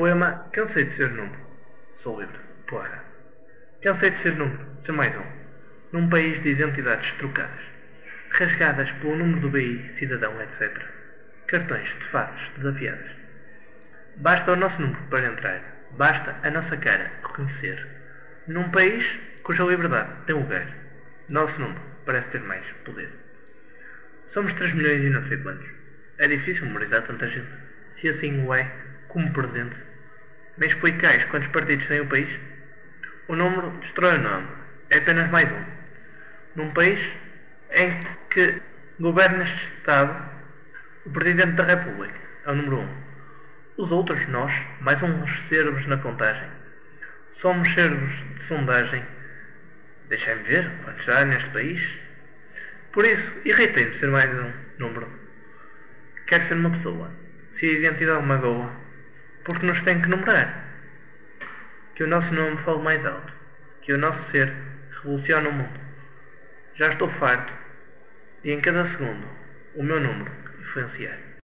Poema Cansei de ser número. Sou livre. Porra. Cansei de ser número. Ser mais um. Num país de identidades trocadas. Rasgadas pelo número do BI, cidadão, etc. Cartões de faces desafiadas. Basta o nosso número para entrar. Basta a nossa cara reconhecer. Num país cuja liberdade tem lugar. Nosso número parece ter mais poder. Somos 3 milhões e não sei quantos. É difícil memorizar tanta gente. Se assim o é, como presente. Me explicais quantos partidos tem o país? O número destrói o nome. É apenas mais um. Num país em que governa este Estado, o Presidente da República é o número um. Os outros, nós, mais uns servos na contagem. Somos servos de sondagem. Deixem-me ver quantos há neste país. Por isso, irritei-me ser mais um número. Quero ser uma pessoa. Se a identidade magoa, porque nos tem que numerar. Que o nosso nome fale mais alto. Que o nosso ser revolucione o mundo. Já estou farto de em cada segundo o meu número influenciar.